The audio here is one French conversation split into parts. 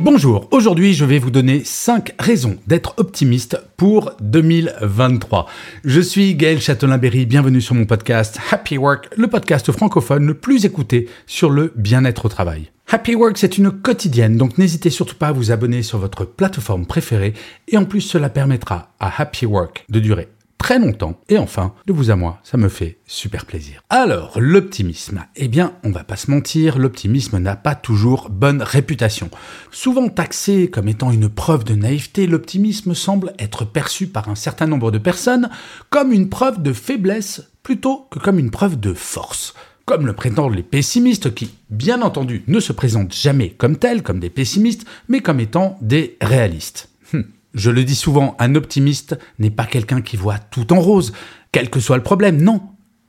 Bonjour, aujourd'hui je vais vous donner 5 raisons d'être optimiste pour 2023. Je suis Gaël Châtelain-Berry, bienvenue sur mon podcast Happy Work, le podcast francophone le plus écouté sur le bien-être au travail. Happy Work, c'est une quotidienne, donc n'hésitez surtout pas à vous abonner sur votre plateforme préférée et en plus cela permettra à Happy Work de durer très longtemps. Et enfin, de vous à moi, ça me fait super plaisir. Alors, l'optimisme. Eh bien, on va pas se mentir, l'optimisme n'a pas toujours bonne réputation. Souvent taxé comme étant une preuve de naïveté, l'optimisme semble être perçu par un certain nombre de personnes comme une preuve de faiblesse plutôt que comme une preuve de force comme le prétendent les pessimistes qui, bien entendu, ne se présentent jamais comme tels, comme des pessimistes, mais comme étant des réalistes. Je le dis souvent, un optimiste n'est pas quelqu'un qui voit tout en rose, quel que soit le problème, non.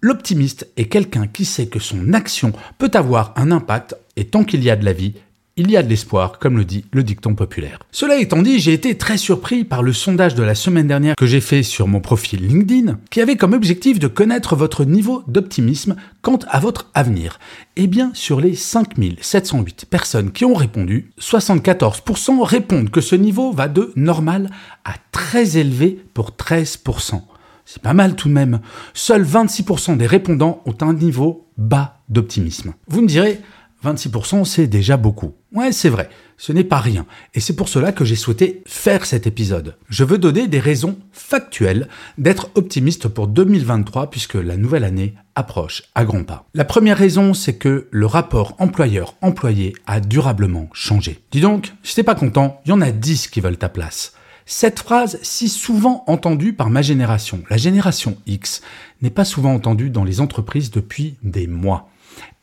L'optimiste est quelqu'un qui sait que son action peut avoir un impact, et tant qu'il y a de la vie, il y a de l'espoir, comme le dit le dicton populaire. Cela étant dit, j'ai été très surpris par le sondage de la semaine dernière que j'ai fait sur mon profil LinkedIn, qui avait comme objectif de connaître votre niveau d'optimisme quant à votre avenir. Eh bien, sur les 5708 personnes qui ont répondu, 74% répondent que ce niveau va de normal à très élevé pour 13%. C'est pas mal tout de même. Seuls 26% des répondants ont un niveau bas d'optimisme. Vous me direz, 26%, c'est déjà beaucoup. Ouais, c'est vrai, ce n'est pas rien. Et c'est pour cela que j'ai souhaité faire cet épisode. Je veux donner des raisons factuelles d'être optimiste pour 2023 puisque la nouvelle année approche à grands pas. La première raison, c'est que le rapport employeur-employé a durablement changé. Dis donc, si t'es pas content, il y en a 10 qui veulent ta place. Cette phrase, si souvent entendue par ma génération, la génération X, n'est pas souvent entendue dans les entreprises depuis des mois.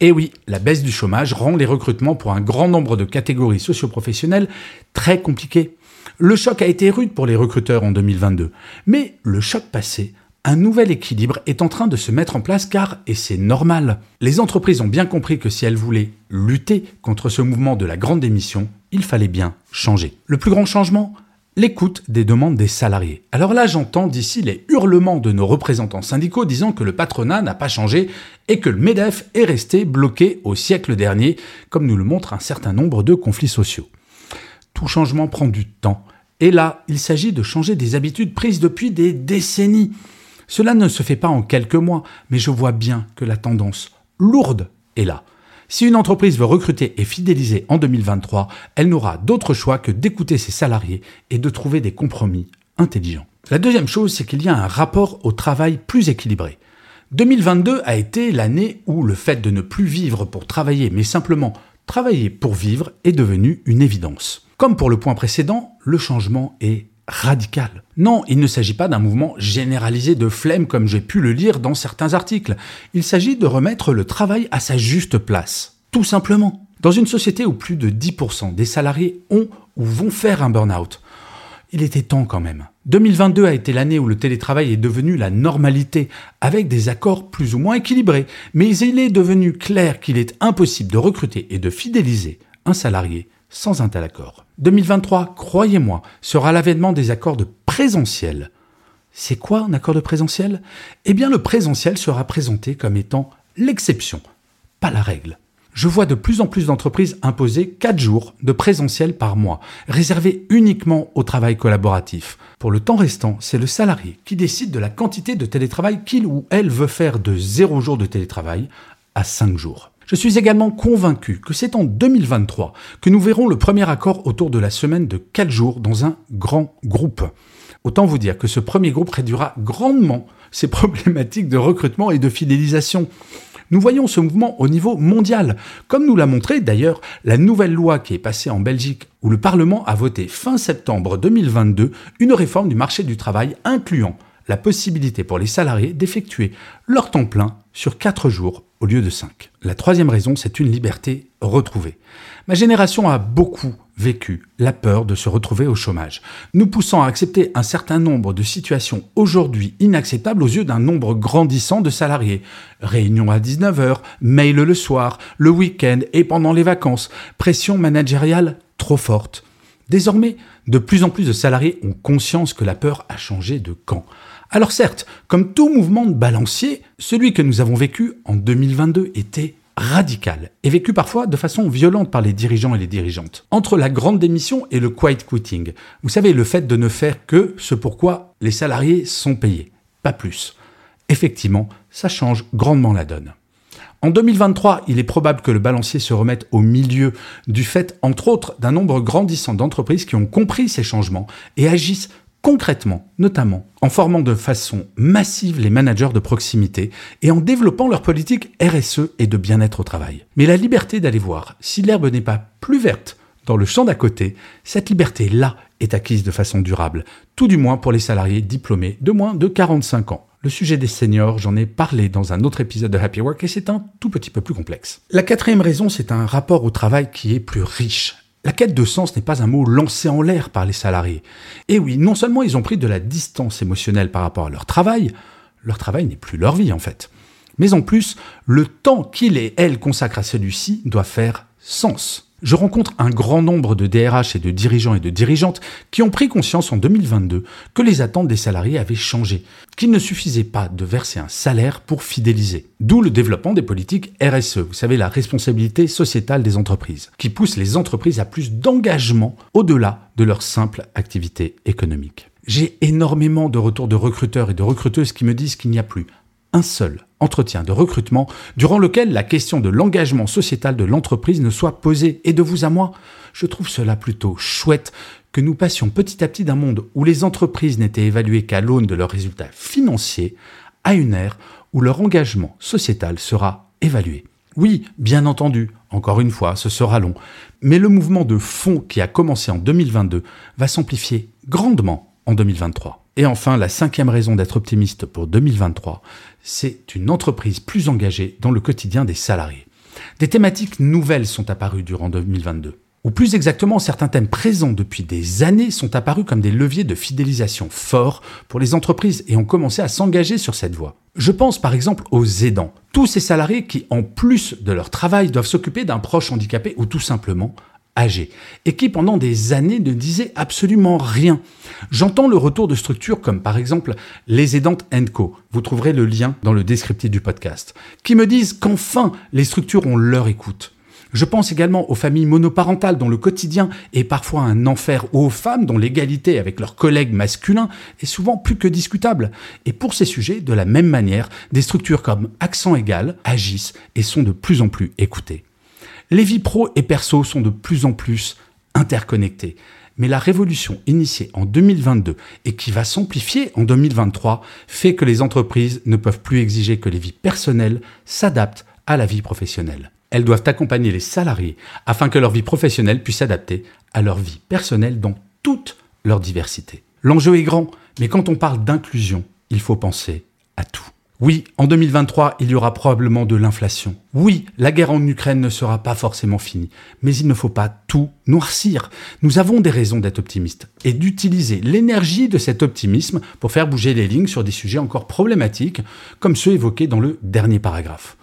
Et oui, la baisse du chômage rend les recrutements pour un grand nombre de catégories socioprofessionnelles très compliqués. Le choc a été rude pour les recruteurs en 2022. Mais le choc passé, un nouvel équilibre est en train de se mettre en place car, et c'est normal, les entreprises ont bien compris que si elles voulaient lutter contre ce mouvement de la grande démission, il fallait bien changer. Le plus grand changement l'écoute des demandes des salariés. Alors là, j'entends d'ici les hurlements de nos représentants syndicaux disant que le patronat n'a pas changé et que le MEDEF est resté bloqué au siècle dernier, comme nous le montrent un certain nombre de conflits sociaux. Tout changement prend du temps, et là, il s'agit de changer des habitudes prises depuis des décennies. Cela ne se fait pas en quelques mois, mais je vois bien que la tendance lourde est là. Si une entreprise veut recruter et fidéliser en 2023, elle n'aura d'autre choix que d'écouter ses salariés et de trouver des compromis intelligents. La deuxième chose, c'est qu'il y a un rapport au travail plus équilibré. 2022 a été l'année où le fait de ne plus vivre pour travailler, mais simplement travailler pour vivre est devenu une évidence. Comme pour le point précédent, le changement est radical. Non, il ne s'agit pas d'un mouvement généralisé de flemme comme j'ai pu le lire dans certains articles. Il s'agit de remettre le travail à sa juste place. Tout simplement. Dans une société où plus de 10% des salariés ont ou vont faire un burn-out, il était temps quand même. 2022 a été l'année où le télétravail est devenu la normalité, avec des accords plus ou moins équilibrés, mais il est devenu clair qu'il est impossible de recruter et de fidéliser un salarié sans un tel accord. 2023, croyez-moi, sera l'avènement des accords de présentiel. C'est quoi un accord de présentiel? Eh bien, le présentiel sera présenté comme étant l'exception, pas la règle. Je vois de plus en plus d'entreprises imposer 4 jours de présentiel par mois, réservés uniquement au travail collaboratif. Pour le temps restant, c'est le salarié qui décide de la quantité de télétravail qu'il ou elle veut faire de 0 jours de télétravail à 5 jours. Je suis également convaincu que c'est en 2023 que nous verrons le premier accord autour de la semaine de 4 jours dans un grand groupe. Autant vous dire que ce premier groupe réduira grandement ces problématiques de recrutement et de fidélisation. Nous voyons ce mouvement au niveau mondial, comme nous l'a montré d'ailleurs la nouvelle loi qui est passée en Belgique, où le Parlement a voté fin septembre 2022 une réforme du marché du travail incluant la possibilité pour les salariés d'effectuer leur temps plein sur 4 jours au lieu de 5. La troisième raison, c'est une liberté retrouvée. Ma génération a beaucoup vécu la peur de se retrouver au chômage, nous poussant à accepter un certain nombre de situations aujourd'hui inacceptables aux yeux d'un nombre grandissant de salariés. Réunions à 19h, mail le soir, le week-end et pendant les vacances, pression managériale trop forte. Désormais, de plus en plus de salariés ont conscience que la peur a changé de camp. Alors certes, comme tout mouvement de balancier, celui que nous avons vécu en 2022 était radical et vécu parfois de façon violente par les dirigeants et les dirigeantes. Entre la grande démission et le quiet quitting, vous savez, le fait de ne faire que ce pourquoi les salariés sont payés, pas plus. Effectivement, ça change grandement la donne. En 2023, il est probable que le balancier se remette au milieu du fait, entre autres, d'un nombre grandissant d'entreprises qui ont compris ces changements et agissent concrètement, notamment en formant de façon massive les managers de proximité et en développant leur politique RSE et de bien-être au travail. Mais la liberté d'aller voir si l'herbe n'est pas plus verte dans le champ d'à côté, cette liberté-là est acquise de façon durable, tout du moins pour les salariés diplômés de moins de 45 ans. Le sujet des seniors, j'en ai parlé dans un autre épisode de Happy Work et c'est un tout petit peu plus complexe. La quatrième raison, c'est un rapport au travail qui est plus riche. La quête de sens n'est pas un mot lancé en l'air par les salariés. Et oui, non seulement ils ont pris de la distance émotionnelle par rapport à leur travail, leur travail n'est plus leur vie en fait. Mais en plus, le temps qu'ils et elles consacrent à celui-ci doit faire sens. Je rencontre un grand nombre de DRH et de dirigeants et de dirigeantes qui ont pris conscience en 2022 que les attentes des salariés avaient changé, qu'il ne suffisait pas de verser un salaire pour fidéliser. D'où le développement des politiques RSE, vous savez, la responsabilité sociétale des entreprises, qui pousse les entreprises à plus d'engagement au-delà de leur simple activité économique. J'ai énormément de retours de recruteurs et de recruteuses qui me disent qu'il n'y a plus un seul entretien de recrutement durant lequel la question de l'engagement sociétal de l'entreprise ne soit posée. Et de vous à moi, je trouve cela plutôt chouette que nous passions petit à petit d'un monde où les entreprises n'étaient évaluées qu'à l'aune de leurs résultats financiers à une ère où leur engagement sociétal sera évalué. Oui, bien entendu, encore une fois, ce sera long, mais le mouvement de fond qui a commencé en 2022 va s'amplifier grandement en 2023. Et enfin, la cinquième raison d'être optimiste pour 2023, c'est une entreprise plus engagée dans le quotidien des salariés. Des thématiques nouvelles sont apparues durant 2022. Ou plus exactement, certains thèmes présents depuis des années sont apparus comme des leviers de fidélisation forts pour les entreprises et ont commencé à s'engager sur cette voie. Je pense par exemple aux aidants, tous ces salariés qui, en plus de leur travail, doivent s'occuper d'un proche handicapé ou tout simplement et qui pendant des années ne disaient absolument rien. J'entends le retour de structures comme par exemple les aidantes Co. Vous trouverez le lien dans le descriptif du podcast, qui me disent qu'enfin les structures ont leur écoute. Je pense également aux familles monoparentales dont le quotidien est parfois un enfer, ou aux femmes dont l'égalité avec leurs collègues masculins est souvent plus que discutable. Et pour ces sujets, de la même manière, des structures comme Accent Égal agissent et sont de plus en plus écoutées. Les vies pro et perso sont de plus en plus interconnectées. Mais la révolution initiée en 2022 et qui va s'amplifier en 2023 fait que les entreprises ne peuvent plus exiger que les vies personnelles s'adaptent à la vie professionnelle. Elles doivent accompagner les salariés afin que leur vie professionnelle puisse s'adapter à leur vie personnelle dans toute leur diversité. L'enjeu est grand, mais quand on parle d'inclusion, il faut penser à tout. Oui, en 2023, il y aura probablement de l'inflation. Oui, la guerre en Ukraine ne sera pas forcément finie. Mais il ne faut pas tout noircir. Nous avons des raisons d'être optimistes et d'utiliser l'énergie de cet optimisme pour faire bouger les lignes sur des sujets encore problématiques, comme ceux évoqués dans le dernier paragraphe.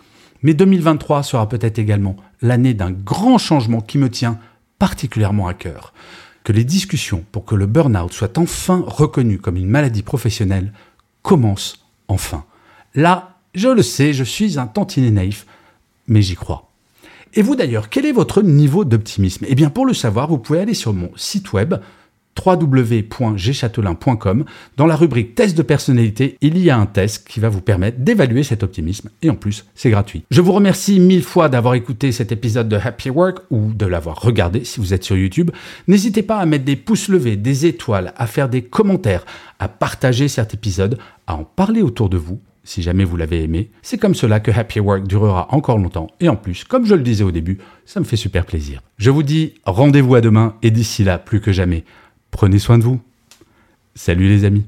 Mais 2023 sera peut-être également l'année d'un grand changement qui me tient particulièrement à cœur. Que les discussions pour que le burn-out soit enfin reconnu comme une maladie professionnelle commencent enfin. Là, je le sais, je suis un tantinet naïf, mais j'y crois. Et vous d'ailleurs, quel est votre niveau d'optimisme? Eh bien, pour le savoir, vous pouvez aller sur mon site web www.gchatelain.com. Dans la rubrique test de personnalité, il y a un test qui va vous permettre d'évaluer cet optimisme et en plus, c'est gratuit. Je vous remercie mille fois d'avoir écouté cet épisode de Happy Work ou de l'avoir regardé si vous êtes sur YouTube. N'hésitez pas à mettre des pouces levés, des étoiles, à faire des commentaires, à partager cet épisode, à en parler autour de vous si jamais vous l'avez aimé. C'est comme cela que Happy Work durera encore longtemps. Et en plus, comme je le disais au début, ça me fait super plaisir. Je vous dis rendez-vous à demain et d'ici là, plus que jamais, prenez soin de vous. Salut les amis.